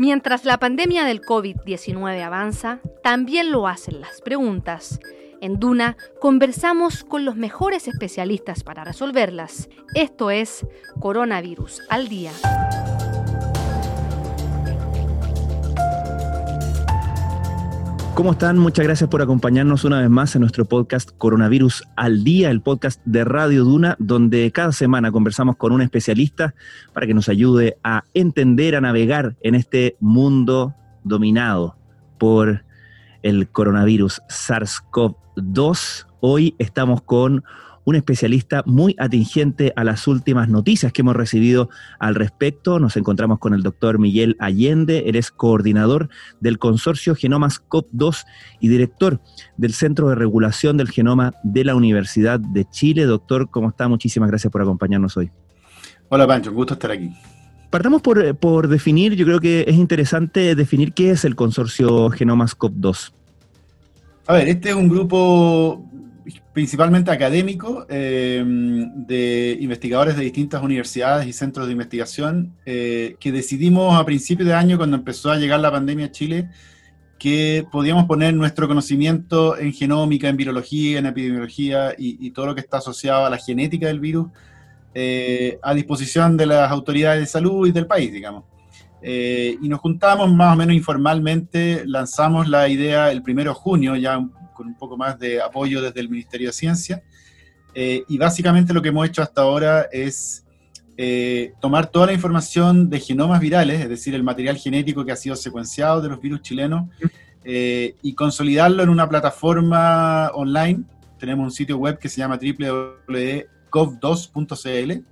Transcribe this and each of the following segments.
Mientras la pandemia del COVID-19 avanza, también lo hacen las preguntas. En Duna conversamos con los mejores especialistas para resolverlas. Esto es Coronavirus al Día. ¿Cómo están? Muchas gracias por acompañarnos una vez más en nuestro podcast Coronavirus al Día, el podcast de Radio Duna, donde cada semana conversamos con un especialista para que nos ayude a entender, a navegar en este mundo dominado por el coronavirus SARS-CoV-2. Hoy estamos con un especialista muy atingente a las últimas noticias que hemos recibido al respecto. Nos encontramos con el doctor Miguel Allende, él es coordinador del consorcio Genomas COP2 y director del Centro de Regulación del Genoma de la Universidad de Chile. Doctor, ¿cómo está? Muchísimas gracias por acompañarnos hoy. Hola Pancho, un gusto estar aquí. Partamos por, por definir, yo creo que es interesante definir qué es el consorcio Genomas COP2. A ver, este es un grupo principalmente académico, eh, de investigadores de distintas universidades y centros de investigación, eh, que decidimos a principios de año, cuando empezó a llegar la pandemia a Chile, que podíamos poner nuestro conocimiento en genómica, en virología, en epidemiología y, todo lo que está asociado a la genética del virus eh, a disposición de las autoridades de salud y del país, digamos. y nos juntamos más o menos informalmente, lanzamos la idea el primero de junio, ya con un poco más de apoyo desde el Ministerio de Ciencia. Eh, y básicamente lo que hemos hecho hasta ahora es eh, tomar toda la información de genomas virales, es decir, el material genético que ha sido secuenciado de los virus chilenos, eh, y consolidarlo en una plataforma online. Tenemos un sitio web que se llama www.gov2.cl.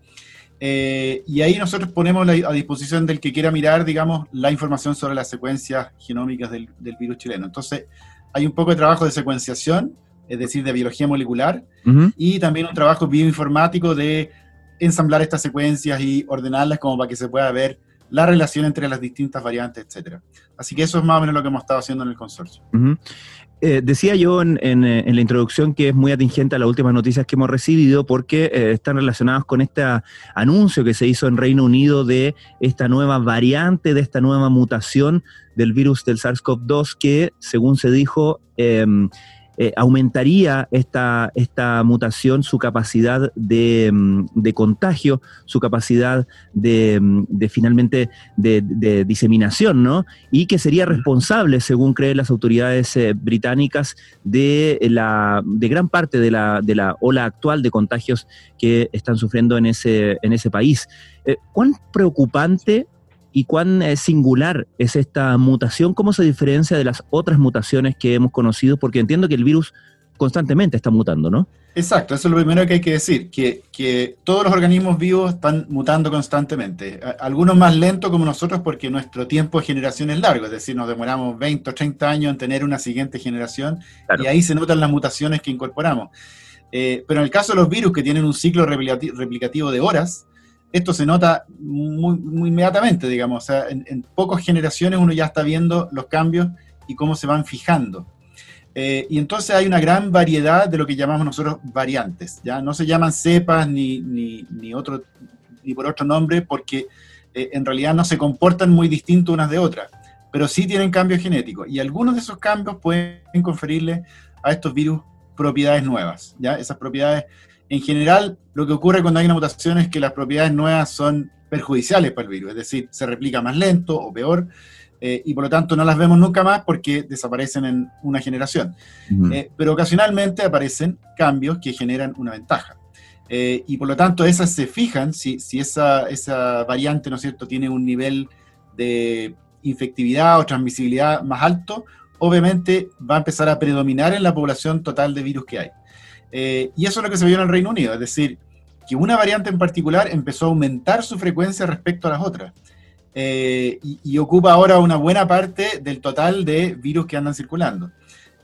y ahí nosotros ponemos a disposición del que quiera mirar, digamos, la información sobre las secuencias genómicas del, del virus chileno. Entonces, hay un poco de trabajo de secuenciación, es decir, de biología molecular, y también un trabajo bioinformático de ensamblar estas secuencias y ordenarlas como para que se pueda ver la relación entre las distintas variantes, etc. Así que eso es más o menos lo que hemos estado haciendo en el consorcio. Eh, decía yo en, la introducción que es muy atingente a las últimas noticias que hemos recibido porque eh, están relacionadas con este anuncio que se hizo en Reino Unido de esta nueva variante, de esta nueva mutación del virus del SARS-CoV-2 que, según se dijo, em, eh, aumentaría esta, esta mutación su capacidad de, mm, contagio, su capacidad de, mm, finalmente de, diseminación, ¿no? Y que sería responsable, según creen las autoridades eh, británicas, de, la, de gran parte de la, de la ola actual de contagios que están sufriendo en ese, en ese país. Eh, ¿Cuán preocupante y cuán eh, singular es esta mutación, cómo se diferencia de las otras mutaciones que hemos conocido, porque entiendo que el virus constantemente está mutando, ¿no? Exacto, eso es lo primero que hay que decir, que, que todos los organismos vivos están mutando constantemente, algunos más lentos como nosotros porque nuestro tiempo de generación es largo, es decir, nos demoramos 20 o 30 años en tener una siguiente generación y ahí se notan las mutaciones que incorporamos. Eh, pero en el caso de los virus que tienen un ciclo replicativo de horas, esto se nota muy, inmediatamente, digamos. En, pocas generaciones uno ya está viendo los cambios y cómo se van fijando. Eh, y entonces hay una gran variedad de lo que llamamos nosotros variantes. Ya no se llaman cepas ni, ni, otro, ni por otro nombre porque eh, en realidad no se comportan muy distintos unas de otras, pero sí tienen cambios genéticos. Y algunos de esos cambios pueden conferirle a estos virus propiedades nuevas. ¿ya? Esas propiedades en general, lo que ocurre cuando hay una mutación es que las propiedades nuevas son perjudiciales para el virus, es decir, se replica más lento o peor, eh, y por lo tanto no las vemos nunca más porque desaparecen en una generación. Eh, pero ocasionalmente aparecen cambios que generan una ventaja. Eh, y por lo tanto esas se fijan, si, si esa, esa variante, ¿no es cierto?, tiene un nivel de infectividad o transmisibilidad más alto, obviamente va a empezar a predominar en la población total de virus que hay. Eh, y eso es lo que se vio en el Reino Unido, es decir, que una variante en particular empezó a aumentar su frecuencia respecto a las otras. Eh, y, ocupa ahora una buena parte del total de virus que andan circulando.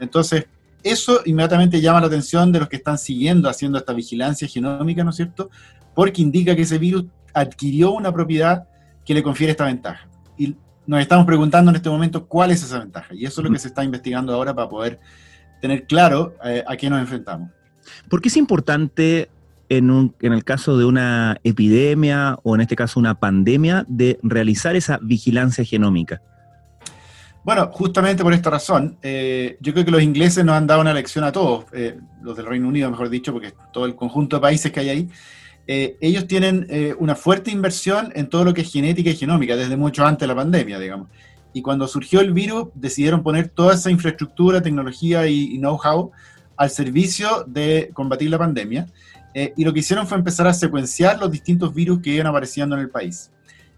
Entonces, eso inmediatamente llama la atención de los que están siguiendo, haciendo esta vigilancia genómica, ¿no es cierto? Porque indica que ese virus adquirió una propiedad que le confiere esta ventaja. Y nos estamos preguntando en este momento cuál es esa ventaja. Y eso es lo que se está investigando ahora para poder tener claro eh, a qué nos enfrentamos. ¿Por qué es importante en, el caso de una epidemia o en este caso una pandemia de realizar esa vigilancia genómica? Bueno, justamente por esta razón, eh, yo creo que los ingleses nos han dado una lección a todos, eh, los del Reino Unido, mejor dicho, porque todo el conjunto de países que hay ahí. Eh, ellos tienen una fuerte inversión en todo lo que es genética y genómica, desde mucho antes de la pandemia, digamos. Y cuando surgió el virus, decidieron poner toda esa infraestructura, tecnología y, know-how al servicio de combatir la pandemia. y lo que hicieron fue empezar a secuenciar los distintos virus que iban apareciendo en el país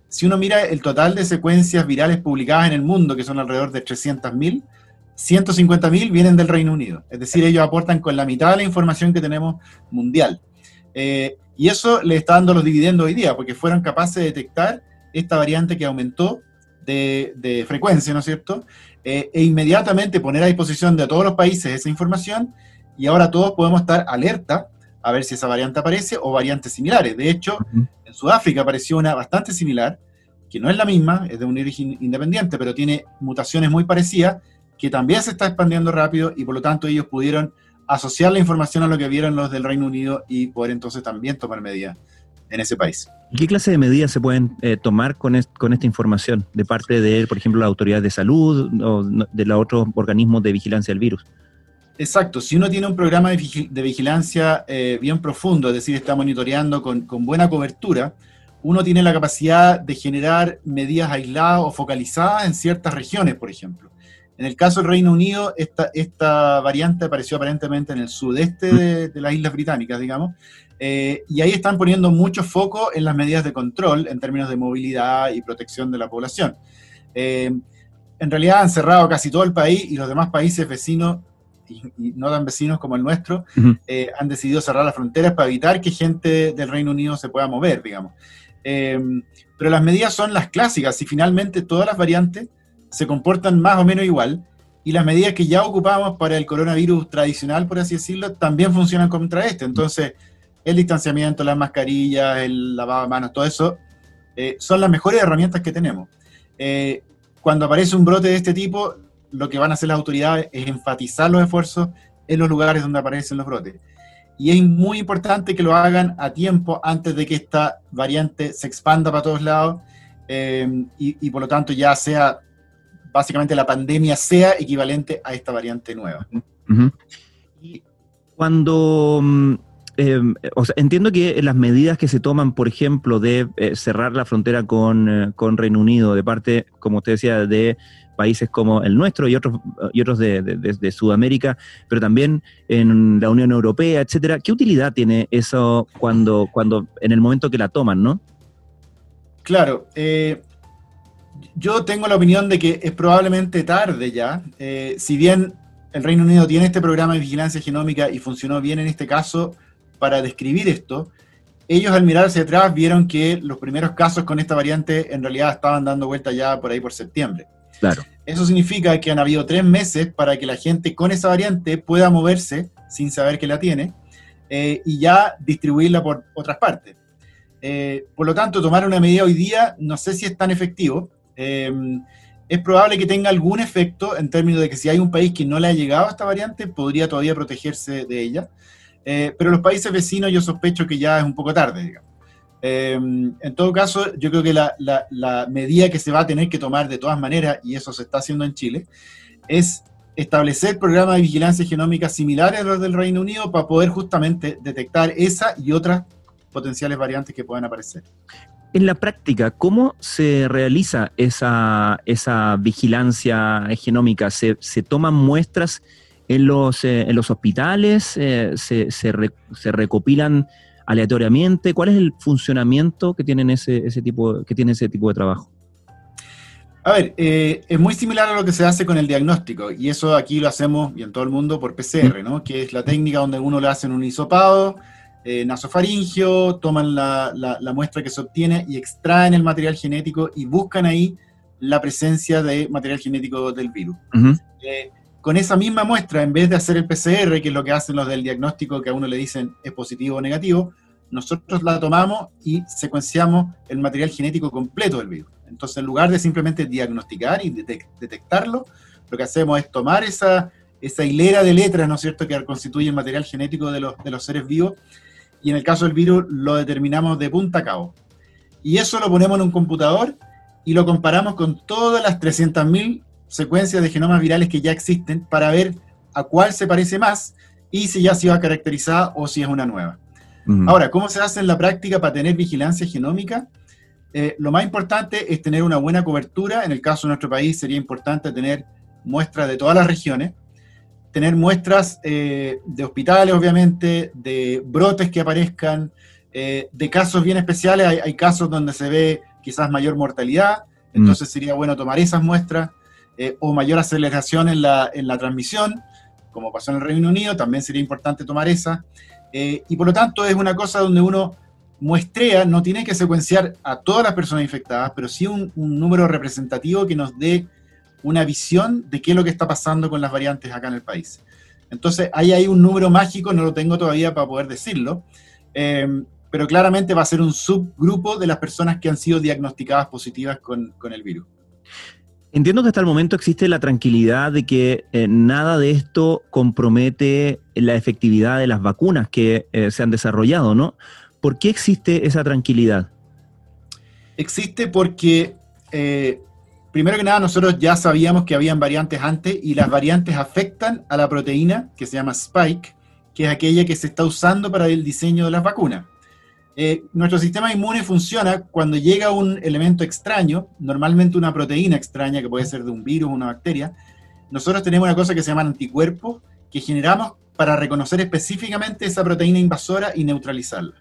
si uno mira el total de secuencias virales publicadas en el mundo, que son alrededor de 300.000, 150.000 vienen del Reino Unido. Es decir, ellos aportan con la mitad de la información que tenemos mundial. Eh, y eso le está dando los dividendos hoy día, porque fueron capaces de detectar esta variante que aumentó de, frecuencia, ¿no es cierto? Eh, e inmediatamente poner a disposición de todos los países esa información y ahora todos podemos estar alerta a ver si esa variante aparece o variantes similares. De hecho, en Sudáfrica apareció una bastante similar, que no es la misma, es de un origen independiente, pero tiene mutaciones muy parecidas, que también se está expandiendo rápido y por lo tanto ellos pudieron asociar la información a lo que vieron los del Reino Unido y poder entonces también tomar medidas en ese país. ¿Qué clase de medidas se pueden eh, tomar con, con esta información de parte de, por ejemplo, la autoridad de salud o de los otros organismos de vigilancia del virus? Exacto, si uno tiene un programa de, vigilancia eh, bien profundo, es decir, está monitoreando con, buena cobertura, uno tiene la capacidad de generar medidas aisladas o focalizadas en ciertas regiones, por ejemplo. En el caso del Reino Unido, esta, esta variante apareció aparentemente en el sudeste de, las Islas Británicas, digamos, eh, y ahí están poniendo mucho foco en las medidas de control en términos de movilidad y protección de la población. Eh, en realidad han cerrado casi todo el país y los demás países vecinos y, no tan vecinos como el nuestro, eh, han decidido cerrar las fronteras para evitar que gente del Reino Unido se pueda mover, digamos. Eh, pero las medidas son las clásicas y finalmente todas las variantes se comportan más o menos igual y las medidas que ya ocupamos para el coronavirus tradicional, por así decirlo, también funcionan contra este. Entonces, el distanciamiento, las mascarillas, el lavado de manos, todo eso, eh, son las mejores herramientas que tenemos. cuando aparece un brote de este tipo, lo que van a hacer las autoridades es enfatizar los esfuerzos en los lugares donde aparecen los brotes. Y es muy importante que lo hagan a tiempo antes de que esta variante se expanda para todos lados eh, y, por lo tanto ya sea, básicamente la pandemia sea equivalente a esta variante nueva. Y cuando mm, eh, entiendo que las medidas que se toman, por ejemplo, de eh, cerrar la frontera con, con, Reino Unido, de parte, como usted decía, de países como el nuestro y otros, y otros de, Sudamérica, pero también en la Unión Europea, etcétera. ¿Qué utilidad tiene eso cuando, cuando en el momento que la toman, no? Claro, eh, yo tengo la opinión de que es probablemente tarde ya. Eh, si bien el Reino Unido tiene este programa de vigilancia genómica y funcionó bien en este caso para describir esto, ellos al mirar hacia atrás vieron que los primeros casos con esta variante en realidad estaban dando vuelta ya por ahí por septiembre. Claro. Eso significa que han habido tres meses para que la gente con esa variante pueda moverse sin saber que la tiene eh, y ya distribuirla por otras partes. Eh, por lo tanto, tomar una medida hoy día no sé si es tan efectivo. Eh, es probable que tenga algún efecto en términos de que si hay un país que no le ha llegado a esta variante, podría todavía protegerse de ella. pero los países vecinos yo sospecho que ya es un poco tarde, digamos. Em, en todo caso, yo creo que la, medida que se va a tener que tomar de todas maneras, y eso se está haciendo en Chile, es establecer programas de vigilancia genómica similares a los del Reino Unido para poder justamente detectar esa y otras potenciales variantes que puedan aparecer. En la práctica, ¿cómo se realiza esa, esa vigilancia genómica? ¿Se, toman muestras en los, eh, en los hospitales? Eh, se, se, recopilan aleatoriamente? ¿Cuál es el funcionamiento que, tienen ese, ese tipo, que tiene ese tipo de trabajo? A ver, eh, es muy similar a lo que se hace con el diagnóstico, y eso aquí lo hacemos, y en todo el mundo, por PCR, ¿no? Que es la técnica donde uno le hace un hisopado eh, nasofaringio, toman la, la, muestra que se obtiene y extraen el material genético y buscan ahí la presencia de material genético del virus. Eh, con esa misma muestra, en vez de hacer el PCR, que es lo que hacen los del diagnóstico, que a uno le dicen es positivo o negativo, nosotros la tomamos y secuenciamos el material genético completo del virus. Entonces, en lugar de simplemente diagnosticar y detectarlo, lo que hacemos es tomar esa, esa hilera de letras, ¿no es cierto?, que constituye el material genético de los, de los seres vivos, y en el caso del virus lo determinamos de punta a cabo. Y eso lo ponemos en un computador y lo comparamos con todas las 300.000 secuencias de genomas virales que ya existen para ver a cuál se parece más y si ya se va caracterizada o si es una nueva. Ahora, ¿cómo se hace en la práctica para tener vigilancia genómica? Eh, lo más importante es tener una buena cobertura. En el caso de nuestro país sería importante tener muestras de todas las regiones, tener muestras eh, de hospitales, obviamente, de brotes que aparezcan, eh, de casos bien especiales. Hay, casos donde se ve quizás mayor mortalidad, mm. entonces sería bueno tomar esas muestras, o mayor aceleración en la, en la transmisión, como pasó en el Reino Unido, también sería importante tomar esa. Eh, y por lo tanto es una cosa donde uno muestrea, no tiene que secuenciar a todas las personas infectadas, pero sí un, número representativo que nos dé una visión de qué es lo que está pasando con las variantes acá en el país. Entonces, ahí hay un número mágico, no lo tengo todavía para poder decirlo, eh, pero claramente va a ser un subgrupo de las personas que han sido diagnosticadas positivas con, con el virus. Entiendo que hasta el momento existe la tranquilidad de que eh, nada de esto compromete la efectividad de las vacunas que eh, se han desarrollado, ¿no? ¿Por qué existe esa tranquilidad? Existe porque, eh, primero que nada, nosotros ya sabíamos que habían variantes antes y las variantes afectan a la proteína que se llama spike, que es aquella que se está usando para el diseño de las vacunas. Eh, nuestro sistema inmune funciona cuando llega un elemento extraño, normalmente una proteína extraña que puede ser de un virus o una bacteria. Nosotros tenemos una cosa que se llama anticuerpos que generamos para reconocer específicamente esa proteína invasora y neutralizarla.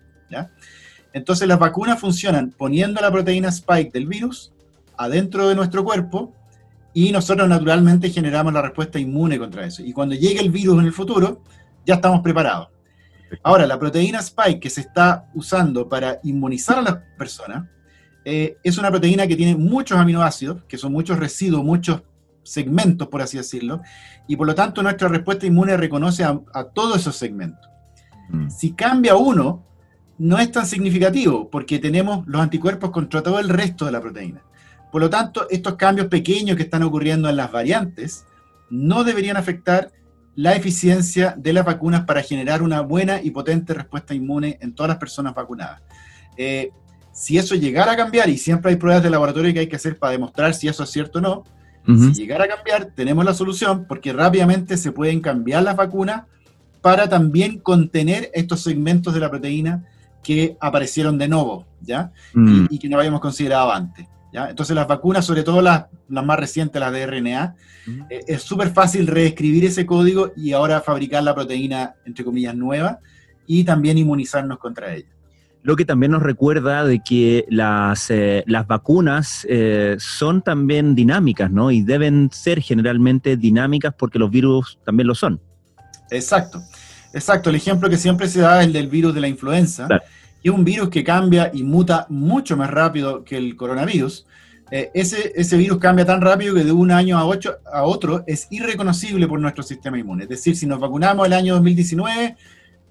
Entonces las vacunas funcionan poniendo la proteína spike del virus adentro de nuestro cuerpo y nosotros naturalmente generamos la respuesta inmune contra eso. Y cuando llegue el virus en el futuro, ya estamos preparados. Ahora, la proteína spike que se está usando para inmunizar a las personas eh, es una proteína que tiene muchos aminoácidos, que son muchos residuos, muchos segmentos, por así decirlo, y por lo tanto nuestra respuesta inmune reconoce a, todos esos segmentos. Mm. Si cambia uno, no es tan significativo, porque tenemos los anticuerpos contra todo el resto de la proteína. Por lo tanto, estos cambios pequeños que están ocurriendo en las variantes no deberían afectar la eficiencia de las vacunas para generar una buena y potente respuesta inmune en todas las personas vacunadas. Eh, si eso llegara a cambiar, y siempre hay pruebas de laboratorio que hay que hacer para demostrar si eso es cierto o no, si llegara a cambiar, tenemos la solución porque rápidamente se pueden cambiar las vacunas para también contener estos segmentos de la proteína que aparecieron de nuevo, ¿ya? Mm. y, que no habíamos considerado antes. Entonces las vacunas, sobre todo las, más recientes, las de RNA, eh, es súper fácil reescribir ese código y ahora fabricar la proteína, entre comillas, nueva y también inmunizarnos contra ella. Lo que también nos recuerda de que las, eh, las vacunas eh, son también dinámicas, ¿no? Y deben ser generalmente dinámicas porque los virus también lo son. Exacto, exacto. El ejemplo que siempre se da es el del virus de la influenza es un virus que cambia y muta mucho más rápido que el coronavirus. Eh, ese, ese, virus cambia tan rápido que de un año a, ocho, a otro es irreconocible por nuestro sistema inmune. Es decir, si nos vacunamos el año 2019,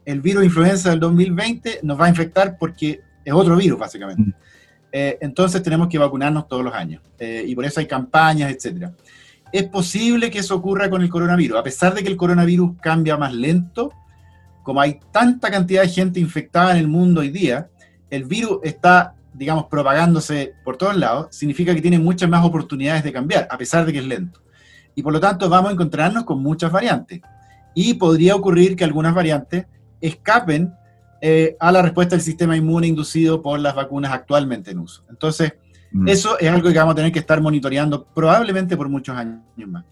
el virus influenza del 2020 nos va a infectar porque es otro virus, básicamente. Mm. Eh, entonces tenemos que vacunarnos todos los años. Eh, y por eso hay campañas, etc. Es posible que eso ocurra con el coronavirus. A pesar de que el coronavirus cambia más lento, como hay tanta cantidad de gente infectada en el mundo hoy día, el virus está, digamos, propagándose por todos lados, significa que tiene muchas más oportunidades de cambiar, a pesar de que es lento. Y por lo tanto vamos a encontrarnos con muchas variantes. Y podría ocurrir que algunas variantes escapen eh, a la respuesta del sistema inmune inducido por las vacunas actualmente en uso. Entonces, mm. eso es algo que vamos a tener que estar monitoreando probablemente por muchos años más.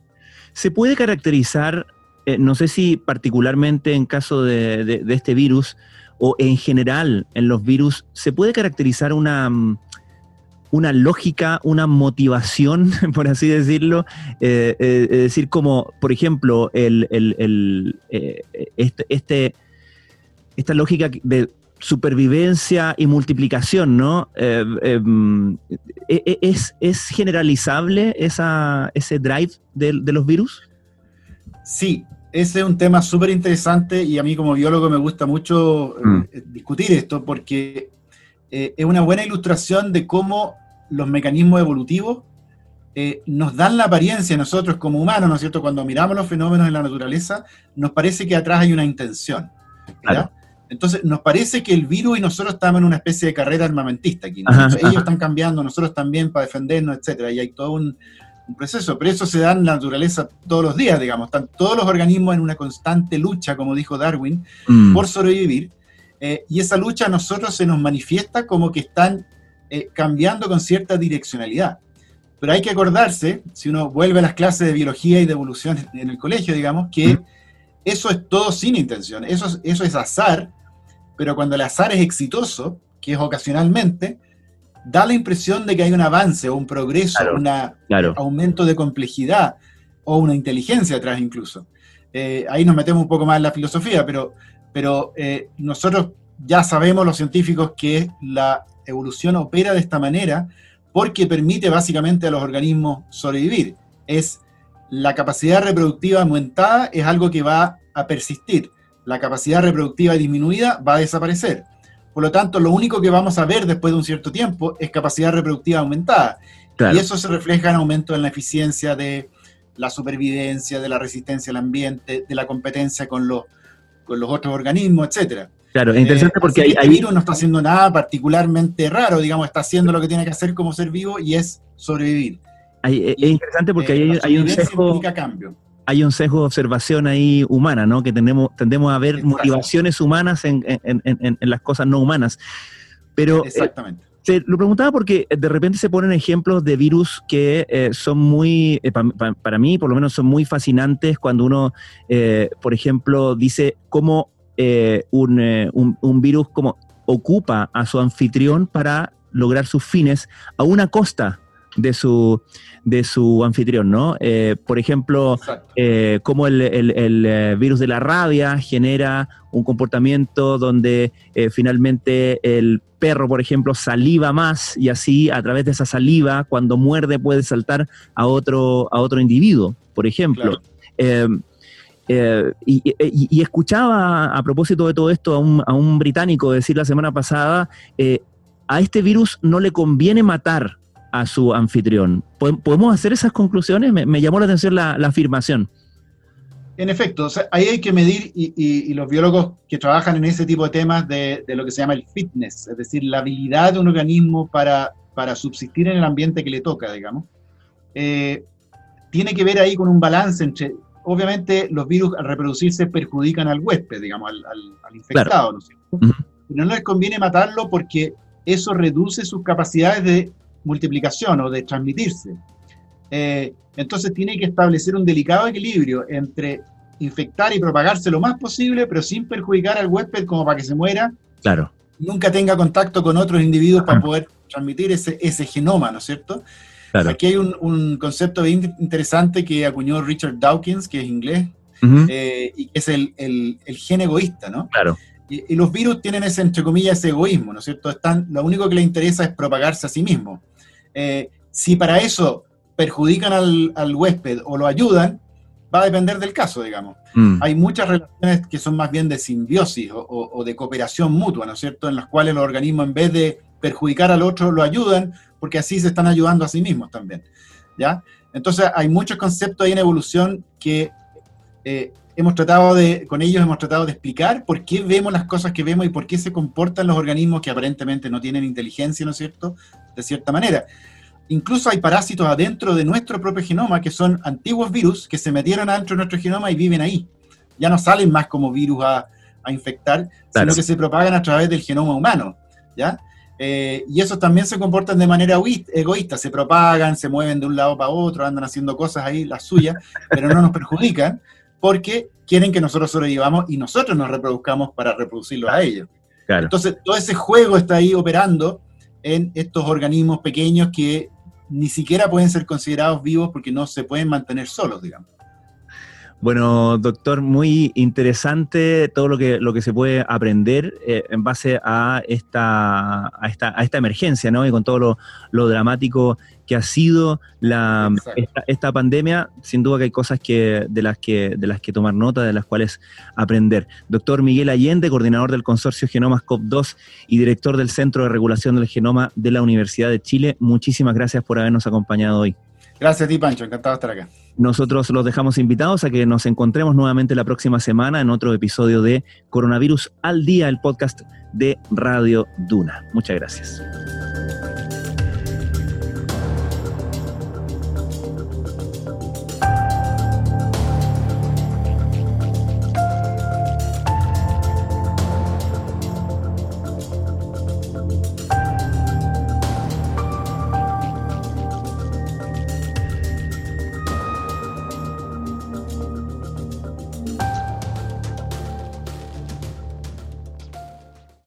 ¿Se puede caracterizar eh, no sé si particularmente en caso de, este virus o en general en los virus, ¿se puede caracterizar una, mm, una lógica, una motivación, por así decirlo? Eh, eh, es decir, como, por ejemplo, el, este, este, esta lógica de supervivencia y multiplicación, ¿no? Mm, e, e, ¿es, ¿Es generalizable esa, ese drive de los virus? Sí, ese es un tema súper interesante y a mí como biólogo me gusta mucho eh, mm. discutir esto porque eh, es una buena ilustración de cómo los mecanismos evolutivos eh, nos dan la apariencia nosotros como humanos, ¿no es cierto? Cuando miramos los fenómenos en la naturaleza, nos parece que atrás hay una intención. Entonces, nos parece que el virus y nosotros estamos en una especie de carrera armamentista aquí. Ellos están cambiando, nosotros también para defendernos, etcétera. Y hay todo un, un proceso, pero eso se da en la naturaleza todos los días, digamos. Están todos los organismos en una constante lucha, como dijo Darwin, mm. por sobrevivir. Eh, y esa lucha a nosotros se nos manifiesta como que están eh, cambiando con cierta direccionalidad. Pero hay que acordarse, si uno vuelve a las clases de biología y de evolución en el colegio, digamos, que eso es todo sin intención, eso eso es azar, pero cuando el azar es exitoso, que es ocasionalmente, da la impresión de que hay un avance o un progreso, un aumento de complejidad o una inteligencia atrás incluso. Eh, ahí nos metemos un poco más en la filosofía, pero, pero eh, nosotros ya sabemos los científicos que la evolución opera de esta manera porque permite básicamente a los organismos sobrevivir. Es la capacidad reproductiva aumentada es algo que va a persistir. La capacidad reproductiva disminuida va a desaparecer. Por lo tanto, lo único que vamos a ver después de un cierto tiempo es capacidad reproductiva aumentada. Y eso se refleja en aumento en la eficiencia de la supervivencia, de la resistencia al ambiente, de la competencia con los, con los otros organismos, etcétera. Claro, es interesante eh, porque hay, el virus no está haciendo nada particularmente raro, digamos, está haciendo lo que tiene que hacer como ser vivo y es sobrevivir. es interesante porque hay, hay un sesgo. Cambio hay un sesgo de observación ahí humana, ¿no? Que tendemos, tendemos a ver motivaciones humanas en, las cosas no humanas. Pero, eh, Exactamente. lo preguntaba porque de repente se ponen ejemplos de virus que eh, son muy, eh, para mí por lo menos son muy fascinantes cuando uno, por ejemplo, dice cómo un, un, virus como ocupa a su anfitrión para lograr sus fines a una costa de su, de su anfitrión, ¿no? Eh, por ejemplo, eh, cómo el, eh, virus de la rabia genera un comportamiento donde finalmente el perro, por ejemplo, saliva más y así a través de esa saliva, cuando muerde, puede saltar a otro, a otro individuo, por ejemplo. y, escuchaba a propósito de todo esto a un, a un británico decir la semana pasada, a este virus no le conviene matar a su anfitrión. ¿Podemos hacer esas conclusiones? Me, llamó la atención la, afirmación. En efecto, ahí hay que medir, y, los biólogos que trabajan en ese tipo de temas, de, lo que se llama el fitness, es decir, la habilidad de un organismo para, para subsistir en el ambiente que le toca, digamos, eh, tiene que ver ahí con un balance entre, obviamente, los virus al reproducirse perjudican al huésped, digamos, al, infectado, ¿no es cierto? no les conviene matarlo porque eso reduce sus capacidades de multiplicación o de transmitirse. Eh, entonces tiene que establecer un delicado equilibrio entre infectar y propagarse lo más posible, pero sin perjudicar al huésped como para que se muera. Claro. Nunca tenga contacto con otros individuos para poder transmitir ese, ese genoma, ¿no es cierto? Aquí hay un, concepto bien interesante que acuñó Richard Dawkins, que es inglés, eh, y que es el, el, el, gen egoísta, ¿no? Claro. Y, los virus tienen ese, entre comillas, ese egoísmo, ¿no es cierto? Están, lo único que les interesa es propagarse a sí mismos. Eh, si para eso perjudican al, huésped o lo ayudan, va a depender del caso, digamos. Mm. Hay muchas relaciones que son más bien de simbiosis o, de cooperación mutua, ¿no es cierto? En las cuales los organismos, en vez de perjudicar al otro, lo ayudan, porque así se están ayudando a sí mismos también. ¿Ya? Entonces, hay muchos conceptos ahí en evolución que eh, hemos tratado de, con ellos hemos tratado de explicar por qué vemos las cosas que vemos y por qué se comportan los organismos que aparentemente no tienen inteligencia, ¿no es cierto? De cierta manera. Incluso hay parásitos adentro de nuestro propio genoma que son antiguos virus que se metieron adentro de nuestro genoma y viven ahí. Ya no salen más como virus a, infectar, sino que se propagan a través del genoma humano, ¿ya? Eh, y esos también se comportan de manera egoísta, se propagan, se mueven de un lado para otro, andan haciendo cosas ahí, las suyas, pero no nos perjudican porque quieren que nosotros sobrevivamos y nosotros nos reproduzcamos para reproducirlos a ellos. Entonces, todo ese juego está ahí operando en estos organismos pequeños que ni siquiera pueden ser considerados vivos porque no se pueden mantener solos, digamos. Bueno, doctor, muy interesante todo lo que, lo que se puede aprender eh, en base a esta, a esta, a esta emergencia, ¿no? Y con todo lo, lo dramático que ha sido la, esta, pandemia, sin duda que hay cosas que, de, las que, de las que tomar nota, de las cuales aprender. Doctor Miguel Allende, coordinador del consorcio Genomas COP2 y director del Centro de Regulación del Genoma de la Universidad de Chile, muchísimas gracias por habernos acompañado hoy. Gracias a ti, Pancho. Encantado de estar acá. Nosotros los dejamos invitados a que nos encontremos nuevamente la próxima semana en otro episodio de Coronavirus al Día, el podcast de Radio Duna. Muchas gracias.